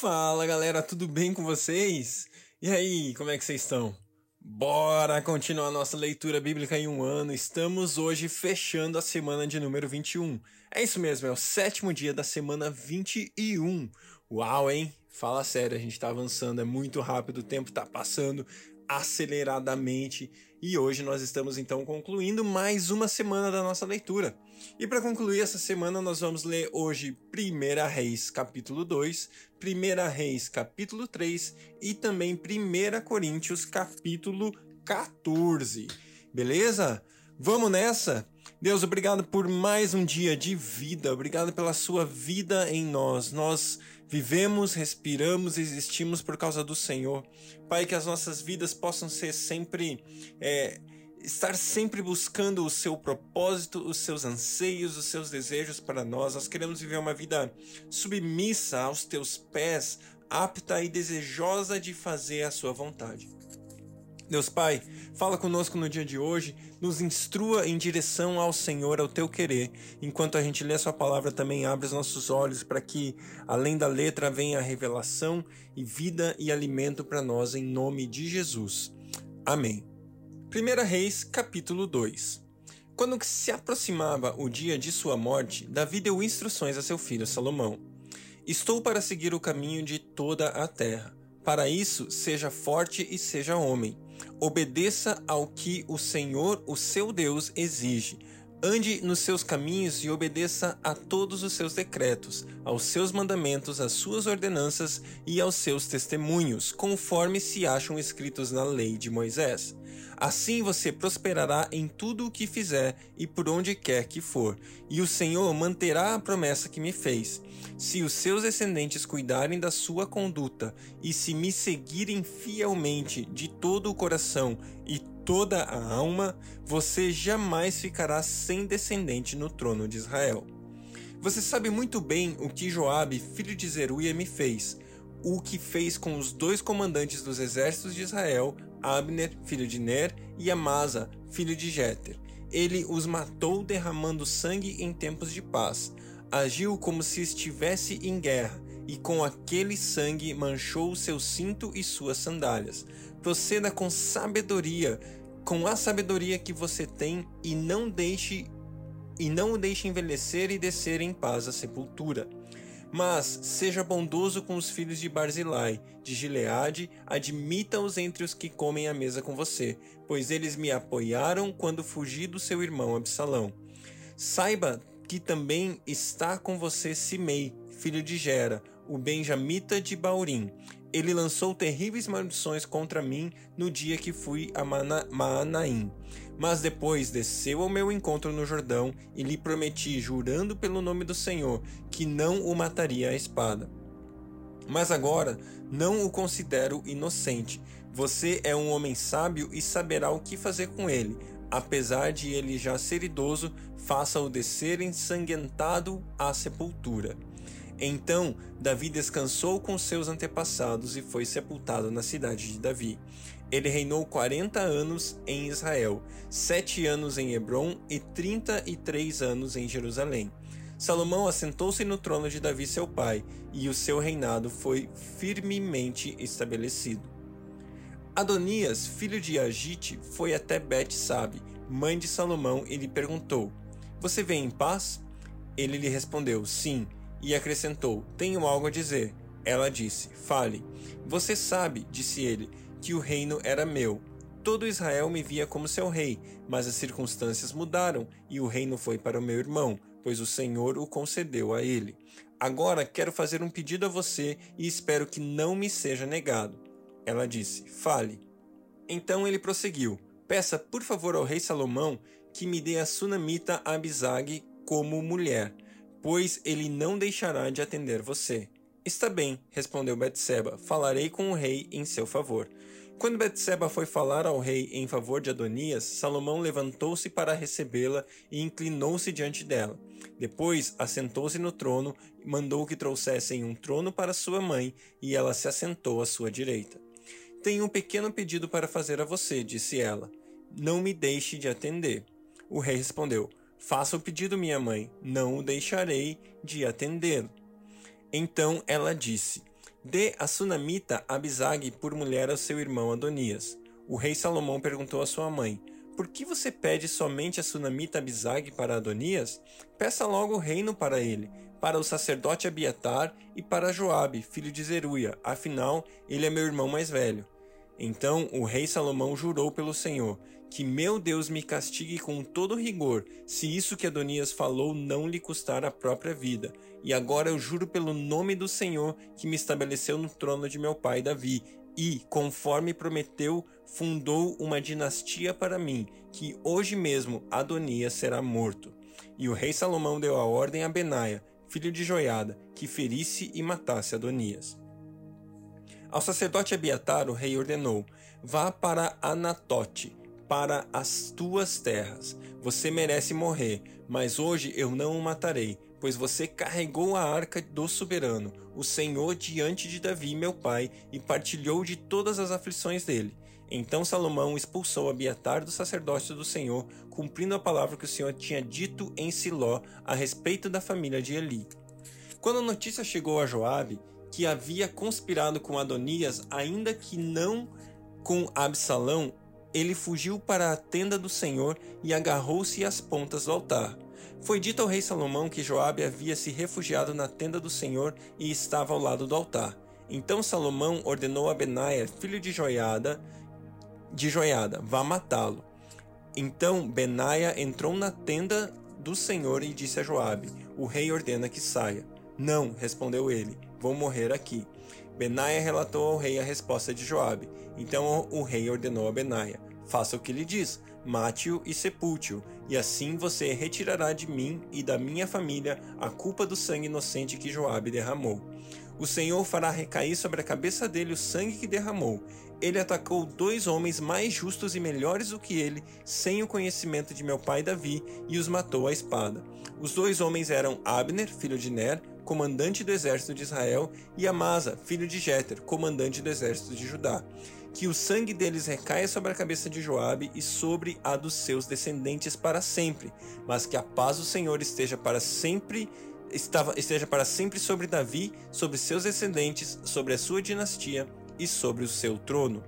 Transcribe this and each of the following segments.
Fala galera, tudo bem com vocês? E aí, como é que vocês estão? Bora continuar nossa leitura bíblica em um ano. Estamos hoje fechando a semana de número 21. É isso mesmo, é o sétimo dia da semana 21. Uau, hein? Fala sério, a gente tá avançando, é muito rápido, o tempo tá passando aceleradamente e hoje nós estamos então concluindo mais uma semana da nossa leitura. E para concluir essa semana nós vamos ler hoje 1 Reis capítulo 2, 1 Reis capítulo 3 e também 1 Coríntios capítulo 14. Beleza? Vamos nessa? Deus, obrigado por mais um dia de vida, obrigado pela sua vida em nós. Nós vivemos, respiramos, existimos por causa do Senhor. Pai, que as nossas vidas possam ser sempre. É, estar sempre buscando o seu propósito, os seus anseios, os seus desejos para nós. Nós queremos viver uma vida submissa aos teus pés, apta e desejosa de fazer a sua vontade. Deus Pai, fala conosco no dia de hoje, nos instrua em direção ao Senhor, ao teu querer. Enquanto a gente lê a sua palavra, também abre os nossos olhos para que, além da letra, venha a revelação e vida e alimento para nós, em nome de Jesus. Amém. 1 Reis, capítulo 2 Quando se aproximava o dia de sua morte, Davi deu instruções a seu filho Salomão. Estou para seguir o caminho de toda a terra. Para isso, seja forte e seja homem Obedeça ao que o Senhor, o seu Deus, exige. Ande nos seus caminhos e obedeça a todos os seus decretos, aos seus mandamentos, às suas ordenanças e aos seus testemunhos, conforme se acham escritos na lei de Moisés. Assim você prosperará em tudo o que fizer e por onde quer que for, e o Senhor manterá a promessa que me fez. Se os seus descendentes cuidarem da sua conduta e se me seguirem fielmente de todo o coração e toda a alma, você jamais ficará sem descendente no trono de Israel. Você sabe muito bem o que Joabe, filho de Zeruia, me fez, o que fez com os dois comandantes dos exércitos de Israel, Abner, filho de Ner, e Amasa, filho de Jeter. Ele os matou derramando sangue em tempos de paz agiu como se estivesse em guerra, e com aquele sangue manchou seu cinto e suas sandálias. Proceda com sabedoria, com a sabedoria que você tem, e não deixe e não o deixe envelhecer e descer em paz à sepultura. Mas seja bondoso com os filhos de Barzilai, de Gileade, admita-os entre os que comem à mesa com você, pois eles me apoiaram quando fugi do seu irmão Absalão. Saiba que também está com você Simei, filho de Gera, o benjamita de Baurim. Ele lançou terríveis maldições contra mim no dia que fui a Maanaim. Mas depois desceu ao meu encontro no Jordão e lhe prometi, jurando pelo nome do Senhor, que não o mataria à espada. Mas agora não o considero inocente. Você é um homem sábio e saberá o que fazer com ele apesar de ele já ser idoso, faça-o descer ensanguentado à sepultura. Então Davi descansou com seus antepassados e foi sepultado na cidade de Davi. Ele reinou quarenta anos em Israel, sete anos em Hebron e trinta e três anos em Jerusalém. Salomão assentou-se no trono de Davi seu pai, e o seu reinado foi firmemente estabelecido. Adonias, filho de Agite, foi até Bet-Sabe, mãe de Salomão, e lhe perguntou: Você vem em paz? Ele lhe respondeu: Sim, e acrescentou: Tenho algo a dizer. Ela disse: Fale. Você sabe, disse ele, que o reino era meu. Todo Israel me via como seu rei, mas as circunstâncias mudaram e o reino foi para o meu irmão, pois o Senhor o concedeu a ele. Agora quero fazer um pedido a você e espero que não me seja negado. Ela disse: Fale. Então ele prosseguiu: Peça, por favor, ao rei Salomão que me dê a sunamita Abisag como mulher, pois ele não deixará de atender você. Está bem, respondeu Betseba, falarei com o rei em seu favor. Quando Betseba foi falar ao rei em favor de Adonias, Salomão levantou-se para recebê-la e inclinou-se diante dela. Depois assentou-se no trono mandou que trouxessem um trono para sua mãe, e ela se assentou à sua direita. Tenho um pequeno pedido para fazer a você, disse ela. Não me deixe de atender. O rei respondeu: Faça o pedido, minha mãe, não o deixarei de atender. Então ela disse: Dê a sunamita Abisag por mulher ao seu irmão Adonias. O rei Salomão perguntou à sua mãe: Por que você pede somente a sunamita Abisag para Adonias? Peça logo o reino para ele, para o sacerdote Abiatar e para Joabe, filho de Zeruia, afinal ele é meu irmão mais velho. Então o rei Salomão jurou pelo Senhor: Que meu Deus me castigue com todo rigor, se isso que Adonias falou não lhe custar a própria vida. E agora eu juro pelo nome do Senhor que me estabeleceu no trono de meu pai Davi, e, conforme prometeu, fundou uma dinastia para mim, que hoje mesmo Adonias será morto. E o rei Salomão deu a ordem a Benaia, filho de Joiada, que ferisse e matasse Adonias. Ao sacerdote Abiatar, o rei ordenou: Vá para Anatote, para as tuas terras. Você merece morrer, mas hoje eu não o matarei, pois você carregou a arca do soberano, o Senhor, diante de Davi, meu pai, e partilhou de todas as aflições dele. Então Salomão expulsou Abiatar do sacerdócio do Senhor, cumprindo a palavra que o Senhor tinha dito em Siló a respeito da família de Eli. Quando a notícia chegou a Joabe, que havia conspirado com Adonias, ainda que não com Absalão, ele fugiu para a tenda do Senhor e agarrou-se às pontas do altar. Foi dito ao rei Salomão que Joabe havia se refugiado na tenda do Senhor e estava ao lado do altar. Então Salomão ordenou a Benaia, filho de Joiada, de Joiada, vá matá-lo. Então Benaia entrou na tenda do Senhor e disse a Joabe: O rei ordena que saia. Não, respondeu ele vou morrer aqui. Benaia relatou ao rei a resposta de Joabe. Então o rei ordenou a Benaia: Faça o que lhe diz, mate-o e sepulte-o, e assim você retirará de mim e da minha família a culpa do sangue inocente que Joabe derramou. O Senhor fará recair sobre a cabeça dele o sangue que derramou. Ele atacou dois homens mais justos e melhores do que ele, sem o conhecimento de meu pai Davi, e os matou à espada. Os dois homens eram Abner, filho de Ner, comandante do exército de Israel, e Amasa, filho de Jéter, comandante do exército de Judá. Que o sangue deles recaia sobre a cabeça de Joabe e sobre a dos seus descendentes para sempre, mas que a paz do Senhor esteja para sempre estava, esteja para sempre sobre Davi, sobre seus descendentes, sobre a sua dinastia e sobre o seu trono.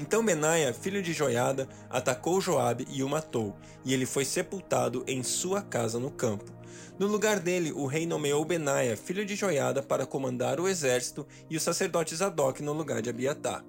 Então Benaia, filho de Joiada, atacou Joabe e o matou, e ele foi sepultado em sua casa no campo. No lugar dele, o rei nomeou Benaia, filho de Joiada, para comandar o exército e o sacerdote Zadok no lugar de Abiatar.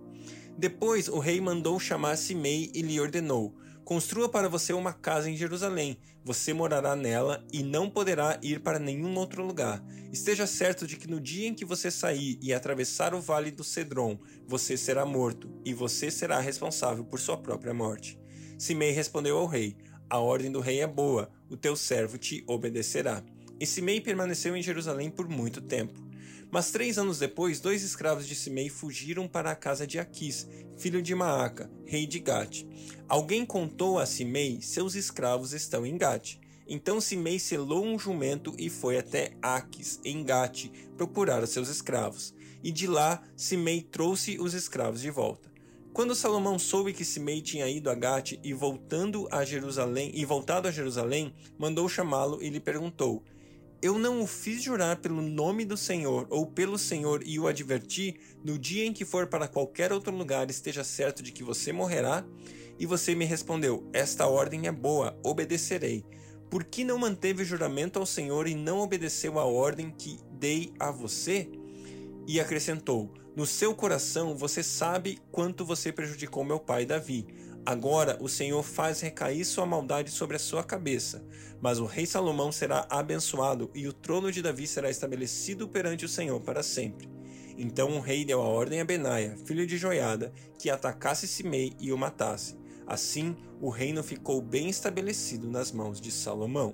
Depois o rei mandou chamar Simei e lhe ordenou: Construa para você uma casa em Jerusalém. Você morará nela e não poderá ir para nenhum outro lugar. Esteja certo de que no dia em que você sair e atravessar o vale do Cedron, você será morto, e você será responsável por sua própria morte. Simei respondeu ao rei: A ordem do rei é boa, o teu servo te obedecerá. E Simei permaneceu em Jerusalém por muito tempo. Mas três anos depois, dois escravos de Simei fugiram para a casa de Aquis, filho de Maaca, rei de Gate. Alguém contou a Simei: seus escravos estão em Gate. Então Simei selou um jumento e foi até Aquis, em Gate, procurar os seus escravos. E de lá Simei trouxe os escravos de volta. Quando Salomão soube que Simei tinha ido a Gate e voltando a Jerusalém e voltado a Jerusalém, mandou chamá-lo e lhe perguntou: eu não o fiz jurar pelo nome do Senhor ou pelo Senhor e o adverti, no dia em que for para qualquer outro lugar, esteja certo de que você morrerá? E você me respondeu: Esta ordem é boa, obedecerei. Por que não manteve o juramento ao Senhor e não obedeceu a ordem que dei a você? E acrescentou: No seu coração você sabe quanto você prejudicou meu pai Davi. Agora o Senhor faz recair sua maldade sobre a sua cabeça, mas o rei Salomão será abençoado e o trono de Davi será estabelecido perante o Senhor para sempre. Então o rei deu a ordem a Benaia, filho de Joiada, que atacasse Simei e o matasse. Assim, o reino ficou bem estabelecido nas mãos de Salomão.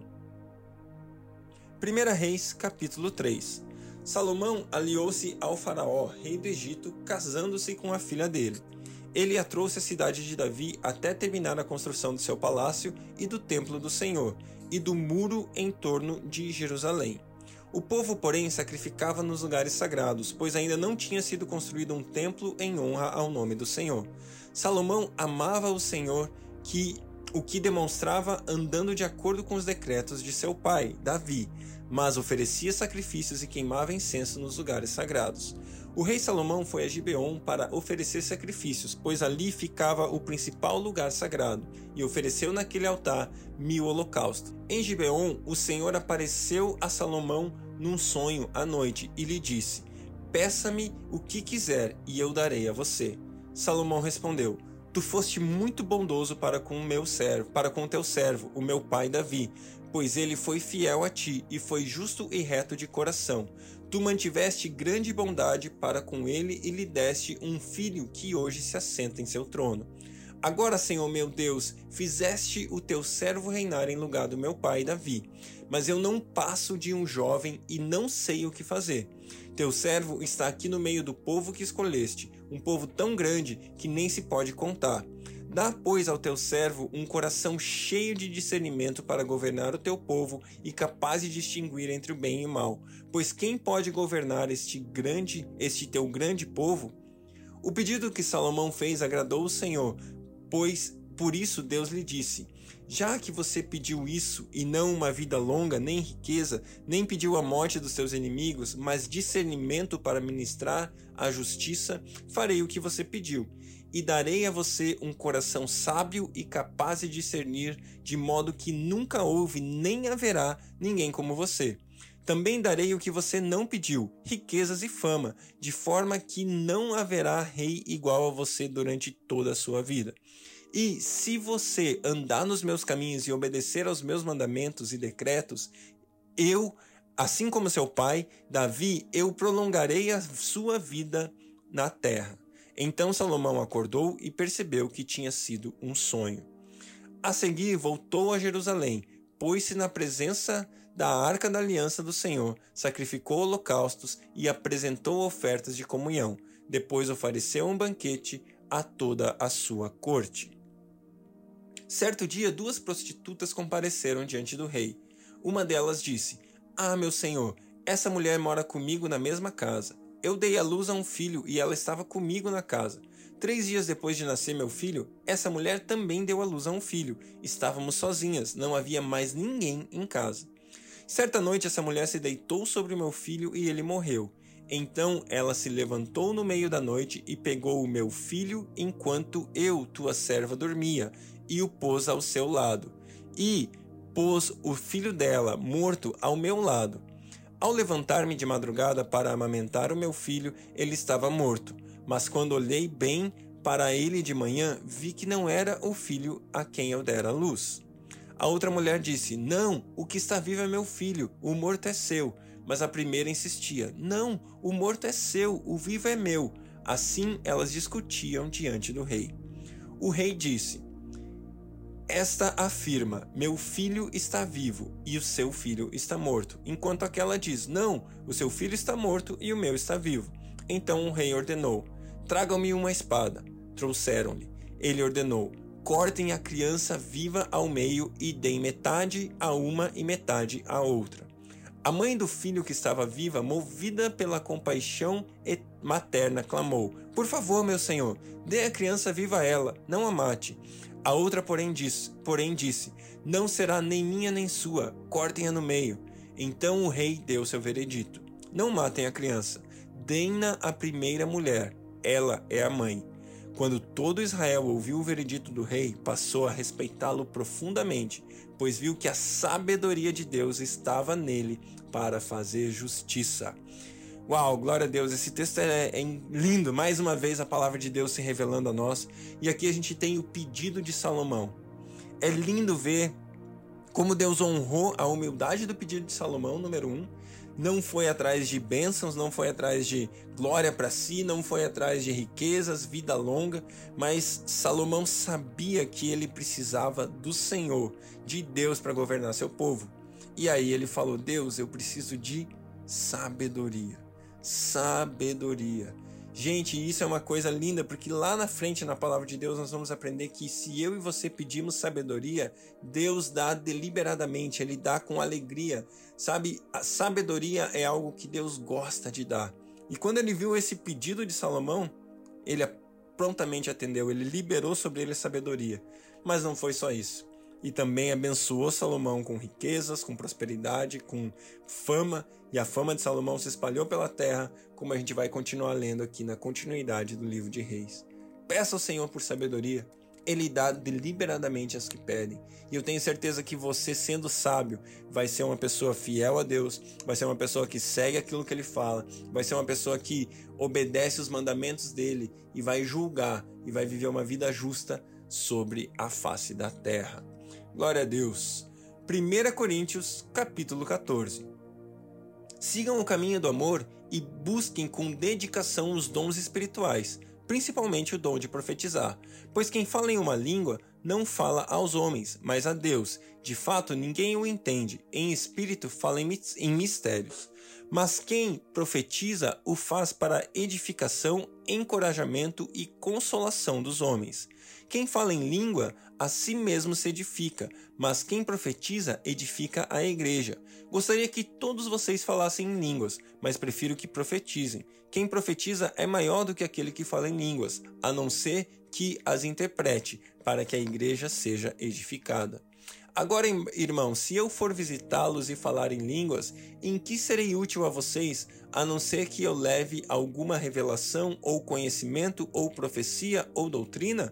1 Reis, capítulo 3 Salomão aliou-se ao faraó, rei do Egito, casando-se com a filha dele ele a trouxe à cidade de Davi até terminar a construção do seu palácio e do templo do Senhor, e do muro em torno de Jerusalém. O povo, porém, sacrificava nos lugares sagrados, pois ainda não tinha sido construído um templo em honra ao nome do Senhor. Salomão amava o Senhor, que o que demonstrava andando de acordo com os decretos de seu pai, Davi, mas oferecia sacrifícios e queimava incenso nos lugares sagrados. O rei Salomão foi a Gibeon para oferecer sacrifícios, pois ali ficava o principal lugar sagrado, e ofereceu naquele altar mil holocaustos. Em Gibeon, o Senhor apareceu a Salomão num sonho à noite e lhe disse: Peça-me o que quiser e eu darei a você. Salomão respondeu: Tu foste muito bondoso para com o meu servo, para com teu servo, o meu pai Davi, pois ele foi fiel a ti e foi justo e reto de coração. Tu mantiveste grande bondade para com ele e lhe deste um filho que hoje se assenta em seu trono. Agora, Senhor meu Deus, fizeste o teu servo reinar em lugar do meu pai Davi. Mas eu não passo de um jovem e não sei o que fazer. Teu servo está aqui no meio do povo que escolheste, um povo tão grande que nem se pode contar. Dá, pois, ao teu servo um coração cheio de discernimento para governar o teu povo e capaz de distinguir entre o bem e o mal. Pois quem pode governar este grande, este teu grande povo? O pedido que Salomão fez agradou o Senhor, pois por isso Deus lhe disse: Já que você pediu isso e não uma vida longa, nem riqueza, nem pediu a morte dos seus inimigos, mas discernimento para ministrar a justiça, farei o que você pediu. E darei a você um coração sábio e capaz de discernir, de modo que nunca houve nem haverá ninguém como você. Também darei o que você não pediu, riquezas e fama, de forma que não haverá rei igual a você durante toda a sua vida. E se você andar nos meus caminhos e obedecer aos meus mandamentos e decretos, eu, assim como seu pai, Davi, eu prolongarei a sua vida na terra. Então Salomão acordou e percebeu que tinha sido um sonho. A seguir, voltou a Jerusalém, pôs-se na presença da arca da aliança do Senhor, sacrificou holocaustos e apresentou ofertas de comunhão. Depois ofereceu um banquete a toda a sua corte. Certo dia, duas prostitutas compareceram diante do rei. Uma delas disse: Ah, meu senhor, essa mulher mora comigo na mesma casa. Eu dei à luz a um filho e ela estava comigo na casa. Três dias depois de nascer meu filho, essa mulher também deu à luz a um filho. Estávamos sozinhas, não havia mais ninguém em casa. Certa noite, essa mulher se deitou sobre meu filho e ele morreu. Então ela se levantou no meio da noite e pegou o meu filho enquanto eu, tua serva, dormia, e o pôs ao seu lado. E pôs o filho dela, morto, ao meu lado. Ao levantar-me de madrugada para amamentar o meu filho, ele estava morto. Mas quando olhei bem para ele de manhã, vi que não era o filho a quem eu dera luz. A outra mulher disse: Não, o que está vivo é meu filho, o morto é seu. Mas a primeira insistia: Não, o morto é seu, o vivo é meu. Assim elas discutiam diante do rei. O rei disse: Esta afirma: Meu filho está vivo e o seu filho está morto. Enquanto aquela diz: Não, o seu filho está morto e o meu está vivo. Então o rei ordenou: Tragam-me uma espada. Trouxeram-lhe. Ele ordenou: cortem a criança viva ao meio e deem metade a uma e metade a outra. A mãe do filho que estava viva, movida pela compaixão materna, clamou: Por favor, meu senhor, dê a criança viva a ela, não a mate. A outra, porém, disse: porém disse: Não será nem minha nem sua, cortem-a no meio. Então o rei deu seu veredito: Não matem a criança, deem-na à primeira mulher, ela é a mãe. Quando todo Israel ouviu o veredito do rei, passou a respeitá-lo profundamente, pois viu que a sabedoria de Deus estava nele para fazer justiça. Uau, glória a Deus, esse texto é, é, lindo, mais uma vez a palavra de Deus se revelando a nós. E aqui a gente tem o pedido de Salomão. É lindo ver como Deus honrou a humildade do pedido de Salomão, número um, não foi atrás de bênçãos, não foi atrás de glória para si, não foi atrás de riquezas, vida longa, mas Salomão sabia que ele precisava do Senhor, de Deus para governar seu povo. E aí ele falou: Deus, eu preciso de sabedoria. Sabedoria. Gente, isso é uma coisa linda, porque lá na frente na palavra de Deus nós vamos aprender que se eu e você pedimos sabedoria, Deus dá deliberadamente, ele dá com alegria. Sabe, a sabedoria é algo que Deus gosta de dar. E quando ele viu esse pedido de Salomão, ele prontamente atendeu, ele liberou sobre ele a sabedoria. Mas não foi só isso. E também abençoou Salomão com riquezas, com prosperidade, com fama, e a fama de Salomão se espalhou pela terra, como a gente vai continuar lendo aqui na continuidade do livro de Reis. Peça ao Senhor por sabedoria, ele dá deliberadamente as que pedem. E eu tenho certeza que você, sendo sábio, vai ser uma pessoa fiel a Deus, vai ser uma pessoa que segue aquilo que ele fala, vai ser uma pessoa que obedece os mandamentos dele e vai julgar e vai viver uma vida justa sobre a face da terra. Glória a Deus. 1 Coríntios, capítulo 14. Sigam o caminho do amor e busquem com dedicação os dons espirituais principalmente o dom de profetizar, pois quem fala em uma língua não fala aos homens, mas a Deus. De fato, ninguém o entende. Em espírito fala em mistérios. Mas quem profetiza o faz para edificação, encorajamento e consolação dos homens. Quem fala em língua, a si mesmo se edifica, mas quem profetiza edifica a igreja. Gostaria que todos vocês falassem em línguas, mas prefiro que profetizem. Quem profetiza é maior do que aquele que fala em línguas, a não ser que as interprete, para que a igreja seja edificada. Agora, irmãos, se eu for visitá-los e falar em línguas, em que serei útil a vocês, a não ser que eu leve alguma revelação ou conhecimento ou profecia ou doutrina?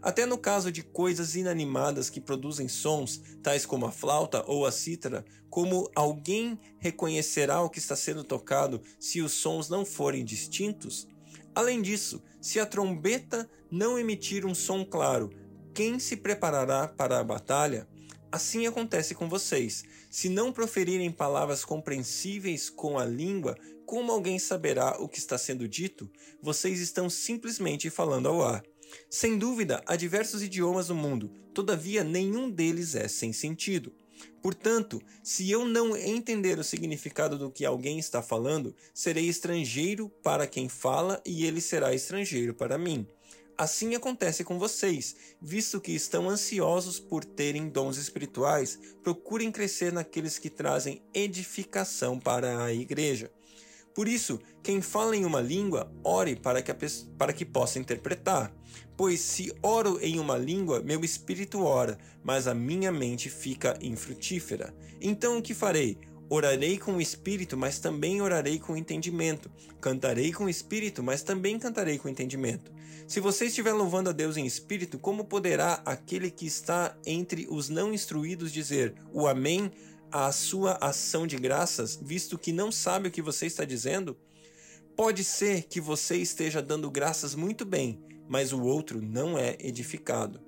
Até no caso de coisas inanimadas que produzem sons, tais como a flauta ou a cítara, como alguém reconhecerá o que está sendo tocado se os sons não forem distintos? Além disso, se a trombeta não emitir um som claro, quem se preparará para a batalha? Assim acontece com vocês. Se não proferirem palavras compreensíveis com a língua, como alguém saberá o que está sendo dito? Vocês estão simplesmente falando ao ar. Sem dúvida, há diversos idiomas no mundo, todavia nenhum deles é sem sentido. Portanto, se eu não entender o significado do que alguém está falando, serei estrangeiro para quem fala e ele será estrangeiro para mim. Assim acontece com vocês, visto que estão ansiosos por terem dons espirituais, procurem crescer naqueles que trazem edificação para a igreja. Por isso, quem fala em uma língua, ore para que, para que possa interpretar. Pois se oro em uma língua, meu espírito ora, mas a minha mente fica infrutífera. Então o que farei? Orarei com o espírito, mas também orarei com entendimento. Cantarei com o espírito, mas também cantarei com entendimento. Se você estiver louvando a Deus em espírito, como poderá aquele que está entre os não instruídos dizer o Amém à sua ação de graças, visto que não sabe o que você está dizendo? Pode ser que você esteja dando graças muito bem, mas o outro não é edificado.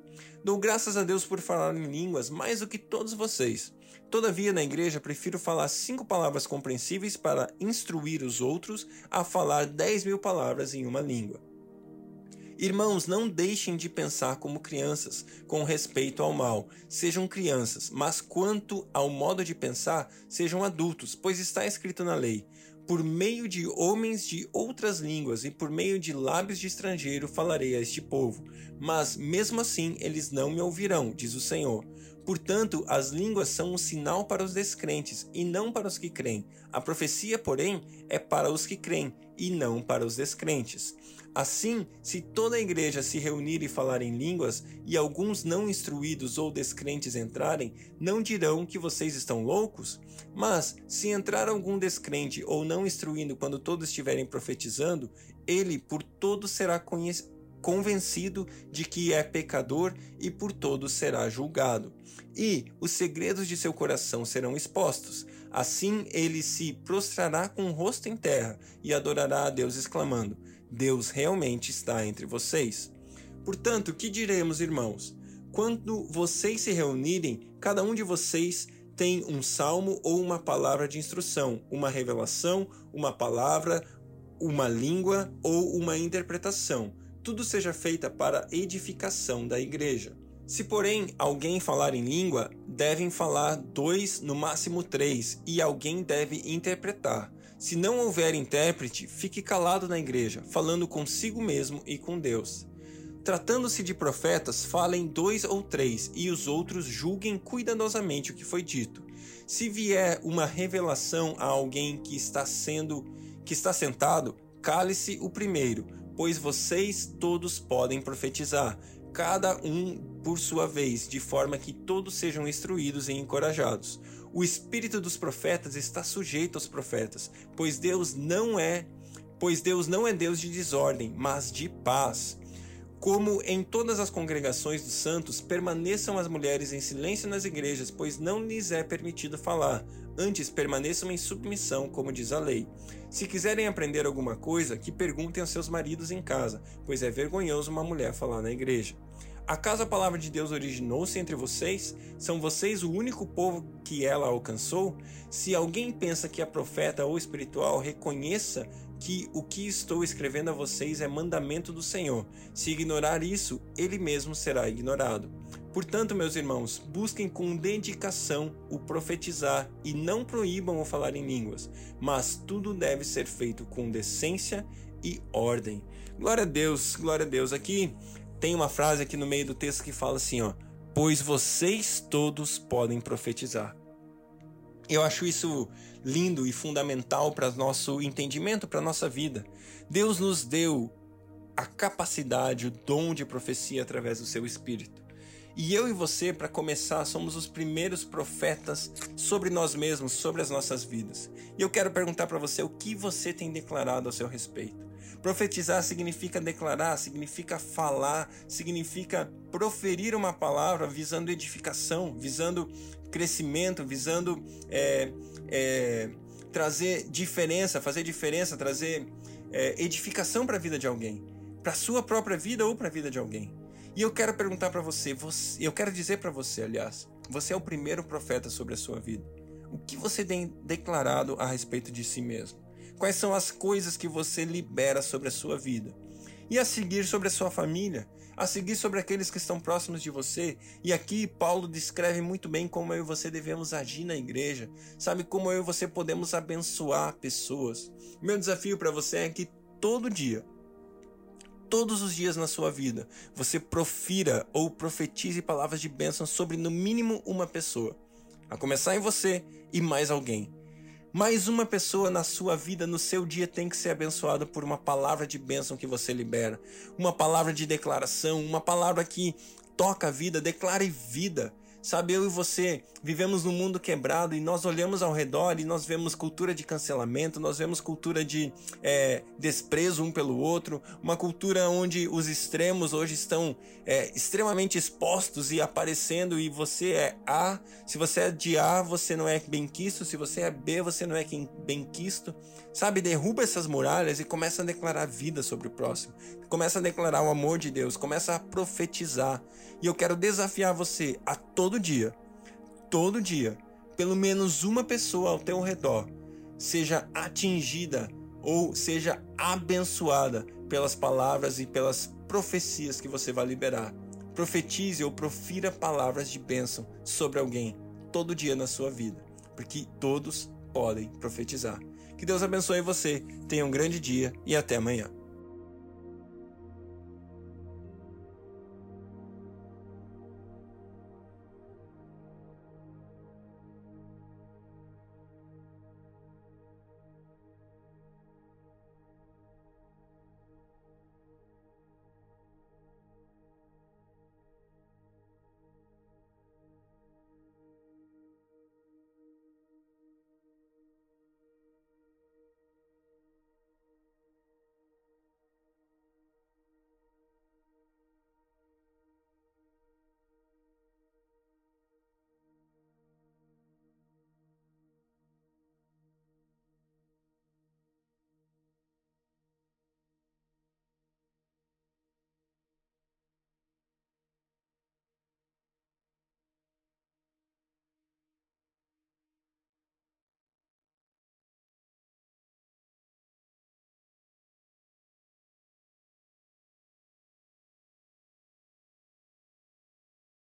Dou graças a Deus por falar em línguas mais do que todos vocês. Todavia, na igreja, prefiro falar cinco palavras compreensíveis para instruir os outros a falar dez mil palavras em uma língua. Irmãos, não deixem de pensar como crianças, com respeito ao mal. Sejam crianças, mas quanto ao modo de pensar, sejam adultos, pois está escrito na lei: por meio de homens de outras línguas e por meio de lábios de estrangeiro falarei a este povo. Mas mesmo assim eles não me ouvirão, diz o Senhor. Portanto, as línguas são um sinal para os descrentes e não para os que creem. A profecia, porém, é para os que creem e não para os descrentes. Assim, se toda a igreja se reunir e falar em línguas, e alguns não instruídos ou descrentes entrarem, não dirão que vocês estão loucos? Mas, se entrar algum descrente ou não instruindo quando todos estiverem profetizando, ele por todos será convencido de que é pecador e por todos será julgado. E os segredos de seu coração serão expostos. Assim ele se prostrará com o rosto em terra e adorará a Deus, exclamando: Deus realmente está entre vocês. Portanto, que diremos, irmãos? Quando vocês se reunirem, cada um de vocês tem um salmo ou uma palavra de instrução, uma revelação, uma palavra, uma língua ou uma interpretação. Tudo seja feita para edificação da igreja. Se, porém, alguém falar em língua, devem falar dois, no máximo três, e alguém deve interpretar. Se não houver intérprete, fique calado na igreja, falando consigo mesmo e com Deus. Tratando-se de profetas, falem dois ou três, e os outros julguem cuidadosamente o que foi dito. Se vier uma revelação a alguém que está sendo que está sentado, cale-se o primeiro, pois vocês todos podem profetizar. Cada um por sua vez, de forma que todos sejam instruídos e encorajados. O espírito dos profetas está sujeito aos profetas, pois Deus não é, pois Deus não é Deus de desordem, mas de paz. Como em todas as congregações dos santos, permaneçam as mulheres em silêncio nas igrejas, pois não lhes é permitido falar. Antes permaneçam em submissão, como diz a lei. Se quiserem aprender alguma coisa, que perguntem aos seus maridos em casa, pois é vergonhoso uma mulher falar na igreja. Acaso a palavra de Deus originou-se entre vocês? São vocês o único povo que ela alcançou? Se alguém pensa que é profeta ou espiritual, reconheça que o que estou escrevendo a vocês é mandamento do Senhor. Se ignorar isso, ele mesmo será ignorado. Portanto, meus irmãos, busquem com dedicação o profetizar e não proíbam o falar em línguas, mas tudo deve ser feito com decência e ordem. Glória a Deus, glória a Deus. Aqui tem uma frase aqui no meio do texto que fala assim, ó: "Pois vocês todos podem profetizar". Eu acho isso lindo e fundamental para nosso entendimento, para nossa vida. Deus nos deu a capacidade, o dom de profecia através do seu espírito. E eu e você, para começar, somos os primeiros profetas sobre nós mesmos, sobre as nossas vidas. E eu quero perguntar para você o que você tem declarado a seu respeito. Profetizar significa declarar, significa falar, significa proferir uma palavra visando edificação, visando crescimento, visando é, é, trazer diferença, fazer diferença, trazer é, edificação para a vida de alguém, para a sua própria vida ou para a vida de alguém. E eu quero perguntar para você, você, eu quero dizer para você, aliás, você é o primeiro profeta sobre a sua vida. O que você tem declarado a respeito de si mesmo? Quais são as coisas que você libera sobre a sua vida? E a seguir sobre a sua família, a seguir sobre aqueles que estão próximos de você. E aqui Paulo descreve muito bem como eu e você devemos agir na igreja. Sabe como eu e você podemos abençoar pessoas. Meu desafio para você é que todo dia, todos os dias na sua vida, você profira ou profetize palavras de bênção sobre no mínimo uma pessoa. A começar em você e mais alguém. Mais uma pessoa na sua vida, no seu dia, tem que ser abençoada por uma palavra de bênção que você libera, uma palavra de declaração, uma palavra que toca a vida, declare vida. Sabe, eu e você vivemos num mundo quebrado e nós olhamos ao redor e nós vemos cultura de cancelamento, nós vemos cultura de é, desprezo um pelo outro, uma cultura onde os extremos hoje estão é, extremamente expostos e aparecendo e você é A, se você é de A, você não é bem quisto, se você é B, você não é bem quisto. Sabe, derruba essas muralhas e começa a declarar vida sobre o próximo. Começa a declarar o amor de Deus, começa a profetizar. E eu quero desafiar você a todo dia, todo dia, pelo menos uma pessoa ao teu redor seja atingida ou seja abençoada pelas palavras e pelas profecias que você vai liberar. Profetize ou profira palavras de bênção sobre alguém todo dia na sua vida, porque todos podem profetizar. Que Deus abençoe você, tenha um grande dia e até amanhã.